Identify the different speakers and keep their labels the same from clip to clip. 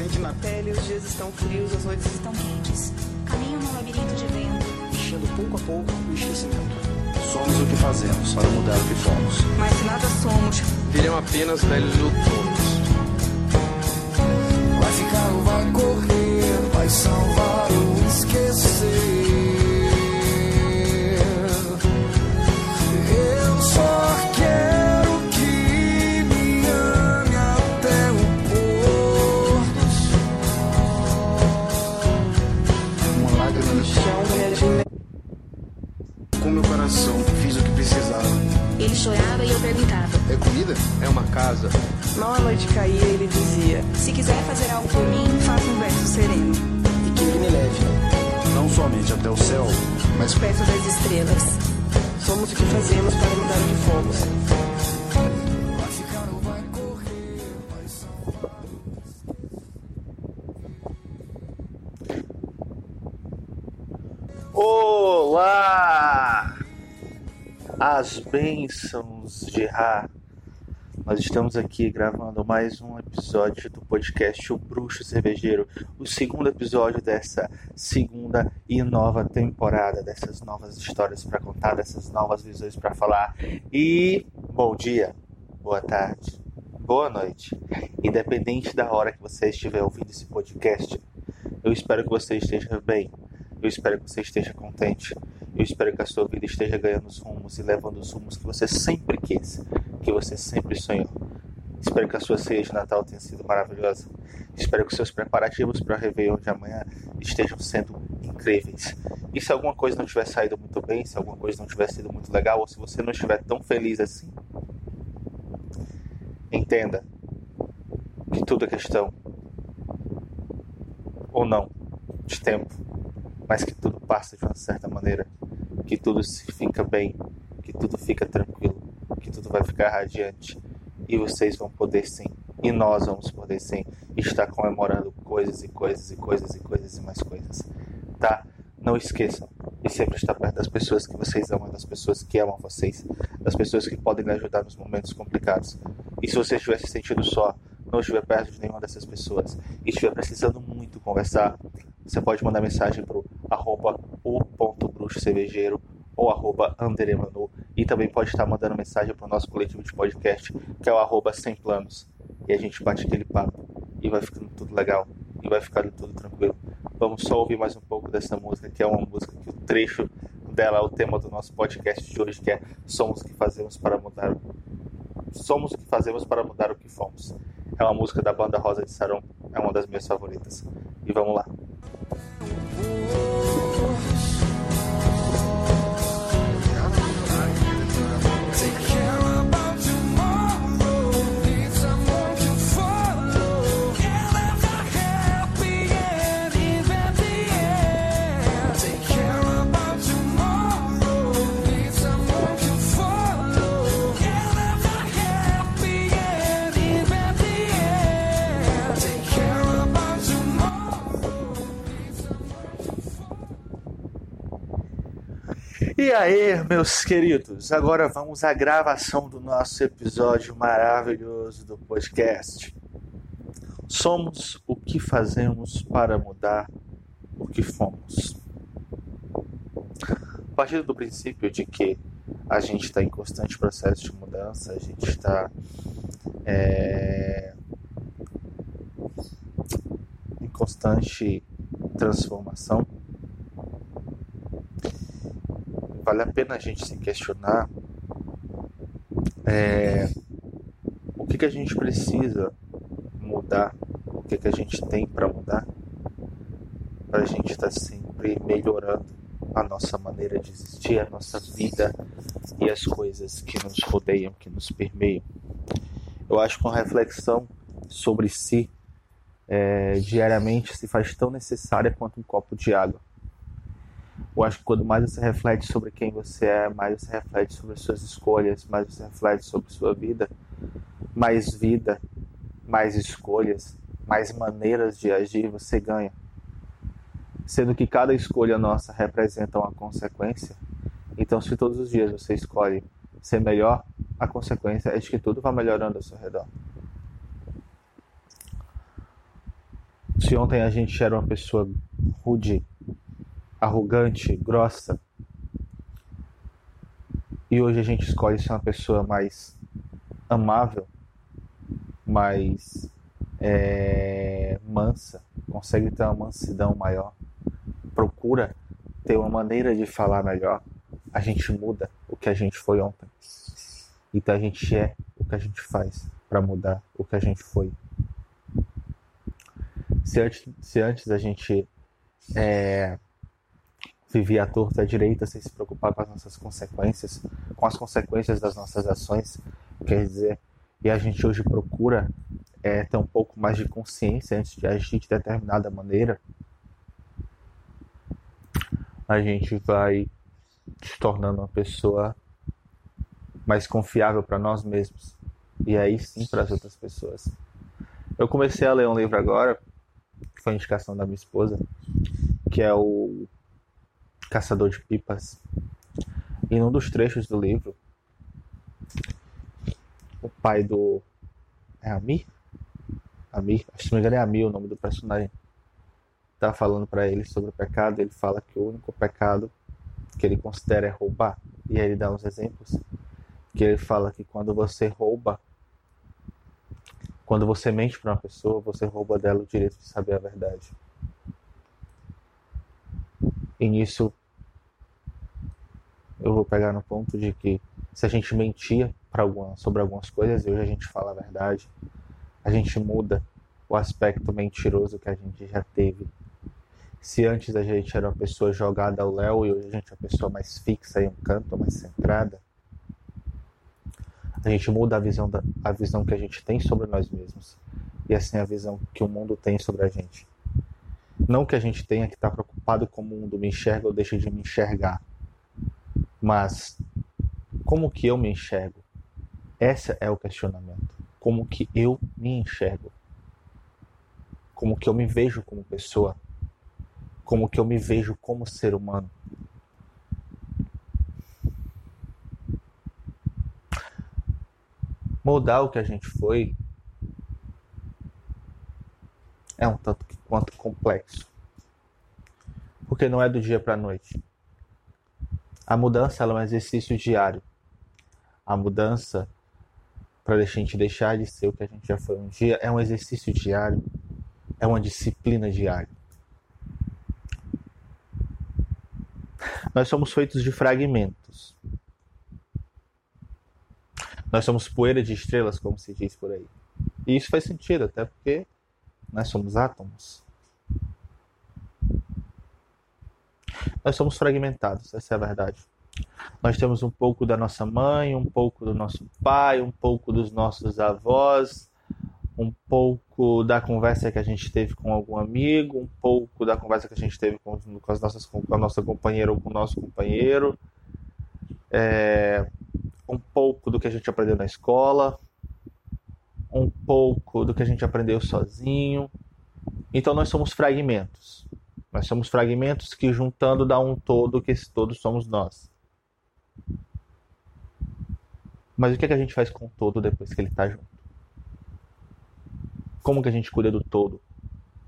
Speaker 1: Sente na pele, os dias estão frios, as noites estão quentes.
Speaker 2: Caminho no labirinto de vento.
Speaker 1: Enchendo pouco a pouco o esquecimento.
Speaker 3: Somos o que fazemos para mudar o que fomos.
Speaker 1: Mas se nada somos,
Speaker 4: Viram apenas velhos outonos.
Speaker 5: Vai ficar ou vai correr, vai salvar ou esquecer.
Speaker 6: As bênçãos de Ra. Nós estamos aqui gravando mais um episódio do podcast O Bruxo Cervejeiro, o segundo episódio dessa segunda e nova temporada, dessas novas histórias para contar, dessas novas visões para falar. E bom dia, boa tarde, boa noite. Independente da hora que você estiver ouvindo esse podcast, eu espero que você esteja bem. Eu espero que você esteja contente. Eu espero que a sua vida esteja ganhando os rumos e levando os rumos que você sempre quis, que você sempre sonhou. Espero que a sua ceia de Natal tenha sido maravilhosa. Espero que os seus preparativos para a Réveillon de amanhã estejam sendo incríveis. E se alguma coisa não tiver saído muito bem, se alguma coisa não tiver sido muito legal, ou se você não estiver tão feliz assim, entenda que tudo é questão, ou não, de tempo mas que tudo passa de uma certa maneira, que tudo fica bem, que tudo fica tranquilo, que tudo vai ficar radiante e vocês vão poder sim, e nós vamos poder sim estar comemorando coisas e coisas e coisas e coisas e mais coisas, tá? Não esqueçam de sempre estar perto das pessoas que vocês amam, das pessoas que amam vocês, das pessoas que podem lhe ajudar nos momentos complicados. E se você estiver se sentindo só, não estiver perto de nenhuma dessas pessoas e estiver precisando muito conversar, você pode mandar mensagem para o arroba o.bruxocervejeiro ou arroba anderemanu e também pode estar mandando mensagem para o nosso coletivo de podcast, que é o arroba sem planos. E a gente bate aquele papo e vai ficando tudo legal e vai ficando tudo tranquilo. Vamos só ouvir mais um pouco dessa música, que é uma música que o trecho dela é o tema do nosso podcast de hoje, que é Somos o que fazemos para mudar Somos o que fazemos para mudar o que fomos. É uma música da banda Rosa de Saron, é uma das minhas favoritas. E vamos lá. E aí, meus queridos, agora vamos à gravação do nosso episódio maravilhoso do podcast. Somos o que fazemos para mudar o que fomos. A partir do princípio de que a gente está em constante processo de mudança, a gente está é, em constante transformação, vale a pena a gente se questionar é, o que, que a gente precisa mudar, o que, que a gente tem para mudar, para a gente estar sempre melhorando a nossa maneira de existir, a nossa vida e as coisas que nos rodeiam, que nos permeiam. Eu acho que uma reflexão sobre si é, diariamente se faz tão necessária quanto um copo de água. Eu acho que quanto mais você reflete sobre quem você é, mais você reflete sobre as suas escolhas, mais você reflete sobre sua vida, mais vida, mais escolhas, mais maneiras de agir você ganha. Sendo que cada escolha nossa representa uma consequência. Então, se todos os dias você escolhe ser melhor, a consequência é de que tudo vai melhorando ao seu redor. Se ontem a gente era uma pessoa rude, arrogante, grossa, e hoje a gente escolhe ser uma pessoa mais amável, mais é, mansa, consegue ter uma mansidão maior, procura ter uma maneira de falar melhor, a gente muda o que a gente foi ontem. Então a gente é o que a gente faz para mudar o que a gente foi. Se antes, se antes a gente é, vivia à torta à direita sem se preocupar com as nossas consequências, com as consequências das nossas ações, quer dizer, e a gente hoje procura é, ter um pouco mais de consciência antes de agir de determinada maneira, a gente vai se tornando uma pessoa mais confiável para nós mesmos e aí sim para as outras pessoas. Eu comecei a ler um livro agora, que foi indicação da minha esposa, que é o Caçador de Pipas. E num dos trechos do livro, o pai do. É? Amir? Acho que se não me engano é Amir o nome do personagem. Tá falando para ele sobre o pecado. Ele fala que o único pecado que ele considera é roubar. E aí ele dá uns exemplos. Que ele fala que quando você rouba, quando você mente para uma pessoa, você rouba dela o direito de saber a verdade. E nisso eu vou pegar no ponto de que se a gente mentia alguma, sobre algumas coisas e hoje a gente fala a verdade, a gente muda o aspecto mentiroso que a gente já teve. Se antes a gente era uma pessoa jogada ao léu e hoje a gente é uma pessoa mais fixa em um canto, mais centrada, a gente muda a visão, da, a visão que a gente tem sobre nós mesmos e assim a visão que o mundo tem sobre a gente. Não que a gente tenha que estar preocupado como o mundo me enxerga ou deixa de me enxergar, mas como que eu me enxergo? Esse é o questionamento. Como que eu me enxergo? Como que eu me vejo como pessoa? Como que eu me vejo como ser humano? Mudar o que a gente foi é um tanto quanto complexo. Porque não é do dia para a noite. A mudança é um exercício diário. A mudança, para a gente deixar de ser o que a gente já foi um dia, é um exercício diário, é uma disciplina diária. Nós somos feitos de fragmentos. Nós somos poeira de estrelas, como se diz por aí. E isso faz sentido, até porque nós somos átomos. Nós somos fragmentados, essa é a verdade. Nós temos um pouco da nossa mãe, um pouco do nosso pai, um pouco dos nossos avós, um pouco da conversa que a gente teve com algum amigo, um pouco da conversa que a gente teve com, com, as nossas, com a nossa companheira ou com o nosso companheiro, é, um pouco do que a gente aprendeu na escola, um pouco do que a gente aprendeu sozinho. Então nós somos fragmentos. Nós somos fragmentos que juntando dá um todo, que esse todo somos nós. Mas o que, é que a gente faz com o todo depois que ele está junto? Como que a gente cuida do todo?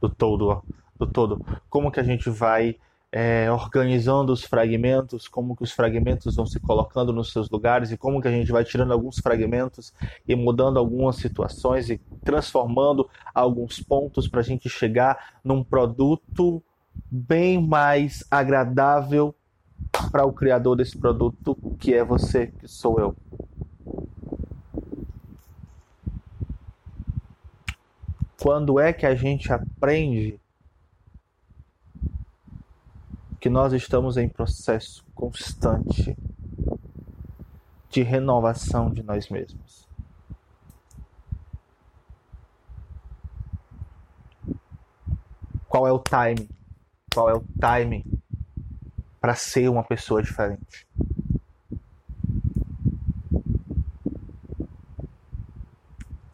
Speaker 6: Do todo, ó, do todo. Como que a gente vai é, organizando os fragmentos, como que os fragmentos vão se colocando nos seus lugares e como que a gente vai tirando alguns fragmentos e mudando algumas situações e transformando alguns pontos para a gente chegar num produto bem mais agradável para o criador desse produto, que é você, que sou eu. Quando é que a gente aprende que nós estamos em processo constante de renovação de nós mesmos? Qual é o time? Qual é o time para ser uma pessoa diferente?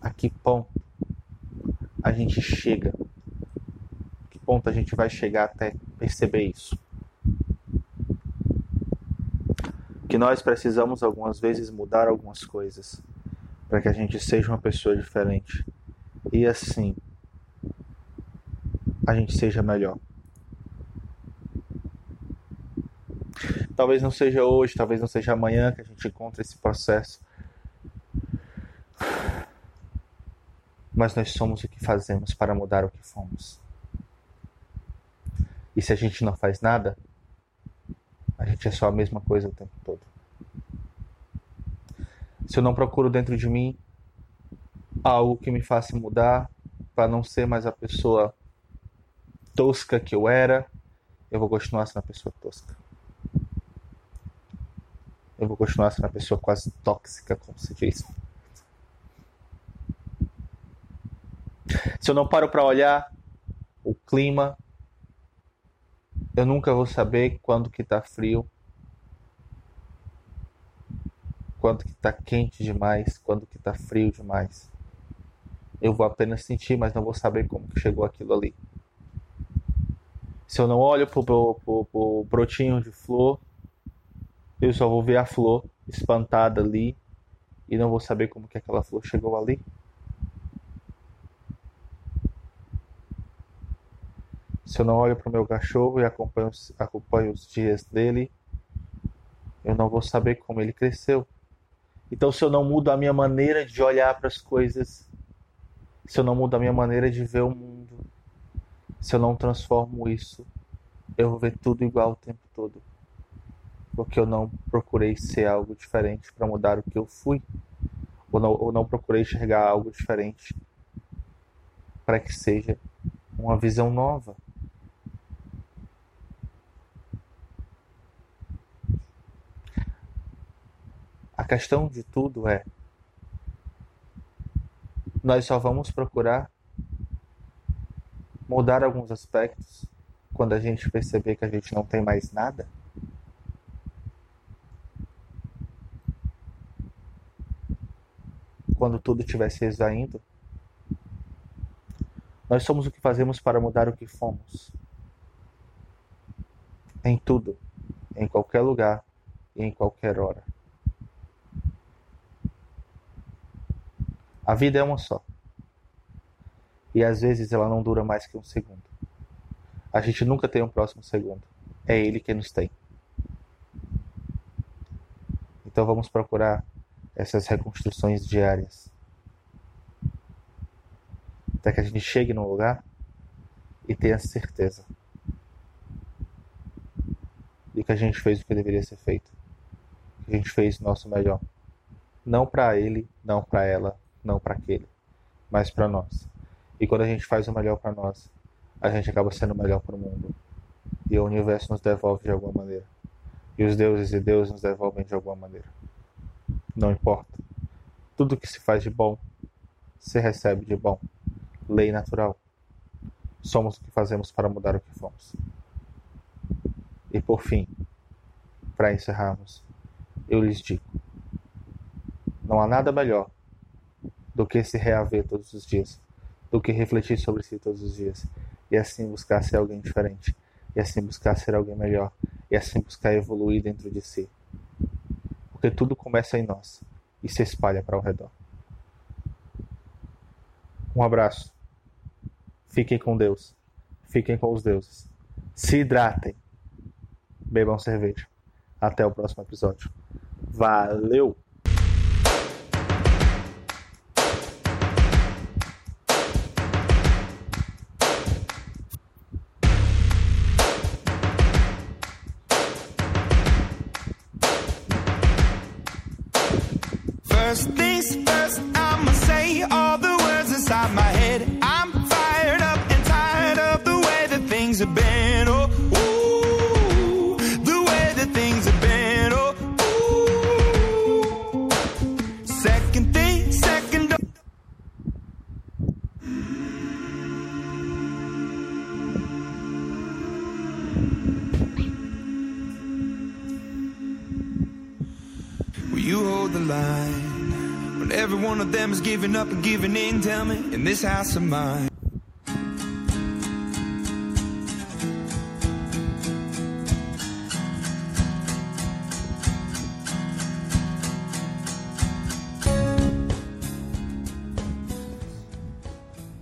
Speaker 6: A que ponto a gente chega? A que ponto a gente vai chegar até perceber isso? Que nós precisamos algumas vezes mudar algumas coisas para que a gente seja uma pessoa diferente. E assim, a gente seja melhor. Talvez não seja hoje, talvez não seja amanhã que a gente encontre esse processo. Mas nós somos o que fazemos para mudar o que fomos. E se a gente não faz nada, a gente é só a mesma coisa o tempo todo. Se eu não procuro dentro de mim algo que me faça mudar para não ser mais a pessoa tosca que eu era, eu vou continuar sendo a pessoa tosca. Eu vou continuar sendo a pessoa quase tóxica, como se diz. Se eu não paro para olhar o clima, eu nunca vou saber quando que tá frio, quando que tá quente demais, quando que tá frio demais. Eu vou apenas sentir, mas não vou saber como que chegou aquilo ali. Se eu não olho pro, pro, pro, pro brotinho de flor, eu só vou ver a flor espantada ali e não vou saber como que aquela flor chegou ali. Se eu não olho para o meu cachorro e acompanho, acompanho os dias dele, eu não vou saber como ele cresceu. Então, se eu não mudo a minha maneira de olhar para as coisas, se eu não mudo a minha maneira de ver o mundo, se eu não transformo isso, eu vou ver tudo igual o tempo todo. Porque eu não procurei ser algo diferente para mudar o que eu fui, ou não, ou não procurei enxergar algo diferente para que seja uma visão nova. A questão de tudo é: nós só vamos procurar mudar alguns aspectos quando a gente perceber que a gente não tem mais nada? Quando tudo estiver se esvaindo? Nós somos o que fazemos para mudar o que fomos. Em tudo, em qualquer lugar e em qualquer hora. A vida é uma só. E às vezes ela não dura mais que um segundo. A gente nunca tem um próximo segundo. É ele que nos tem. Então vamos procurar essas reconstruções diárias. Até que a gente chegue no lugar e tenha certeza de que a gente fez o que deveria ser feito. Que a gente fez o nosso melhor. Não para ele, não para ela, não para aquele, mas para nós. E quando a gente faz o melhor para nós, a gente acaba sendo o melhor para o mundo. E o universo nos devolve de alguma maneira. E os deuses e deuses nos devolvem de alguma maneira. Não importa. Tudo que se faz de bom, se recebe de bom. Lei natural. Somos o que fazemos para mudar o que fomos. E por fim, para encerrarmos, eu lhes digo: não há nada melhor do que se reaver todos os dias, do que refletir sobre si todos os dias, e assim buscar ser alguém diferente, e assim buscar ser alguém melhor, e assim buscar evoluir dentro de si. Porque tudo começa em nós e se espalha para o redor. Um abraço. Fiquem com Deus. Fiquem com os deuses. Se hidratem. Bebam cerveja. Até o próximo episódio. Valeu!
Speaker 5: First things first, I'ma say all the words inside my head. I'm fired up and tired of the way that things have been. Oh, ooh, the way that things have been. Oh, ooh. Second thing, second. Will you hold the line every one of them is giving up and giving in? Tell me in this house of mine.